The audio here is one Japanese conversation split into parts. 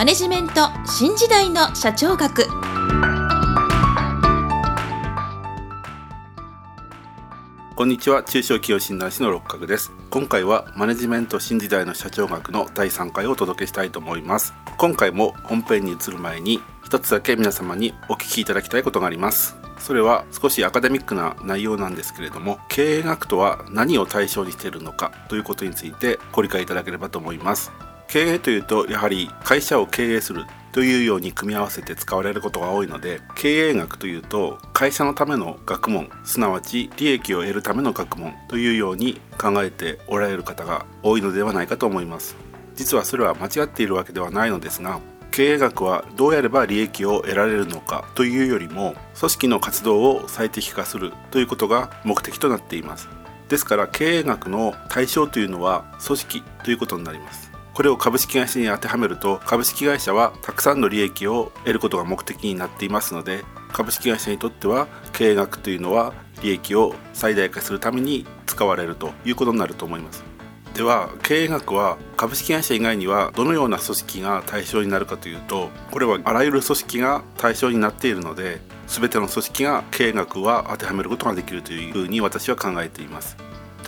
マネジメント新時代の社長学。こんにちは。中小企業診断士の六角です。今回はマネジメント新時代の社長学の第3回をお届けしたいと思います。今回も本編に移る前に一つだけ皆様にお聞きいただきたいことがあります。それは少しアカデミックな内容なんですけれども経営学とは何を対象にしているのかということについてご理解いただければと思います。経営というとやはり会社を経営するというように組み合わせて使われることが多いので経営学というと会社のための学問すなわち利益を得るための学問というように考えておられる方が多いのではないかと思います。実はそれは間違っているわけではないのですが経営学はどうやれば利益を得られるのかというよりも組織の活動を最適化するということが目的となっています。ですから経営学の対象というのは組織ということになります。これを株式会社に当てはめると株式会社はたくさんの利益を得ることが目的になっていますので株式会社にとっては経営学というのは利益を最大化するために使われるということになると思います。では経営学は株式会社以外にはどのような組織が対象になるかというとこれはあらゆる組織が対象になっているので全ての組織が経営学は当てはめることができるというふうに私は考えています。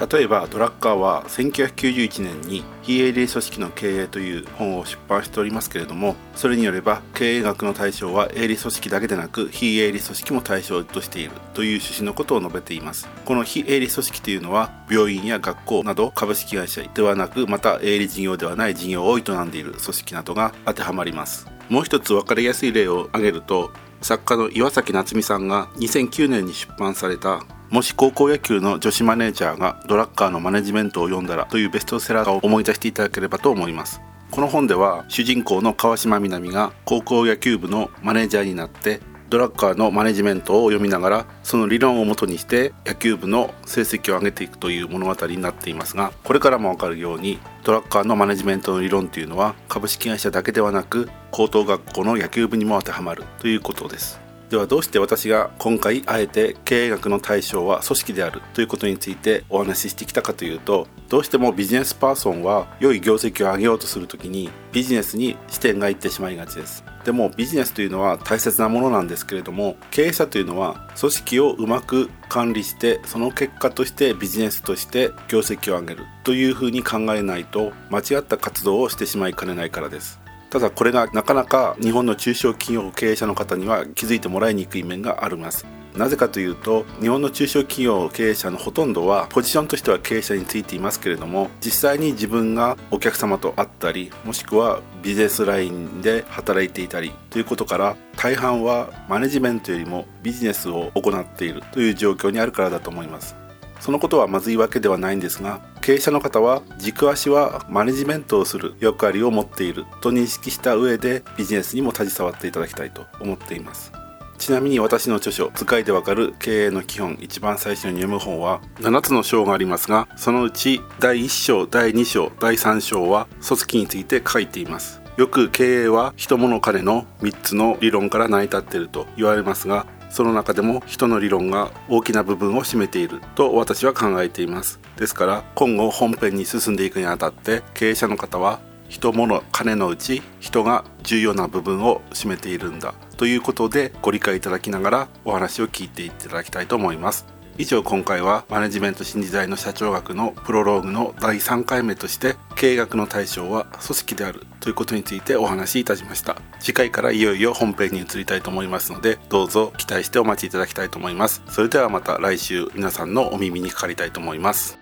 例えばドラッカーは1991年に非営利組織の経営という本を出版しておりますけれどもそれによれば経営学の対象は営利組織だけでなく非営利組織も対象としているという趣旨のことを述べています。この非営利組織というのは病院や学校など株式会社ではなくまた営利事業ではない事業を営んでいる組織などが当てはまります。もう一つ分かりやすい例を挙げると作家の岩崎夏美さんが2009年に出版されたもし高校野球の女子マネージャーがドラッカーのマネジメントを読んだらというベストセラーを思い出していただければと思います。この本では主人公の川島みなみが高校野球部のマネージャーになってドラッカーのマネジメントを読みながらその理論をもとにして野球部の成績を上げていくという物語になっていますがこれからもわかるようにドラッカーのマネジメントの理論というのは株式会社だけではなく高等学校の野球部にも当てはまるということです。ではどうして私が今回あえて経営学の対象は組織であるということについてお話ししてきたかというとどうしてもビジネスパーソンは良い業績を上げようとする時にビジネスに視点がいってしまいがちです。でもビジネスというのは大切なものなんですけれども経営者というのは組織をうまく管理してその結果としてビジネスとして業績を上げるというふうに考えないと間違った活動をしてしまいかねないからです。ただこれがなかなか日本の中小企業経営者の方には気づいてもらいにくい面があります。なぜかというと日本の中小企業経営者のほとんどはポジションとしては経営者についていますけれども実際に自分がお客様と会ったりもしくはビジネスラインで働いていたりということから大半はマネジメントよりもビジネスを行っているという状況にあるからだと思います。そのことはまずいわけではないんですが経営者の方は軸足はマネジメントをする役割を持っていると認識した上でビジネスにも携わっていただきたいと思っています。ちなみに私の著書「使いでわかる経営の基本」一番最初に読む本は7つの章がありますがそのうち第1章第2章第3章は組織について書いています。よく経営は人物金の3つの理論から成り立っていると言われますがその中でも人の理論が大きな部分を占めていると私は考えています。ですから今後本編に進んでいくにあたって経営者の方は人物金のうち人が重要な部分を占めているんだということでご理解いただきながらお話を聞いていただきたいと思います。以上今回はマネジメント新時代の社長学のプロローグの第3回目として経営学の対象は組織であるということについてお話しいたしました。次回からいよいよ本編に移りたいと思いますのでどうぞ期待してお待ちいただきたいと思います。それではまた来週皆さんのお耳にかかりたいと思います。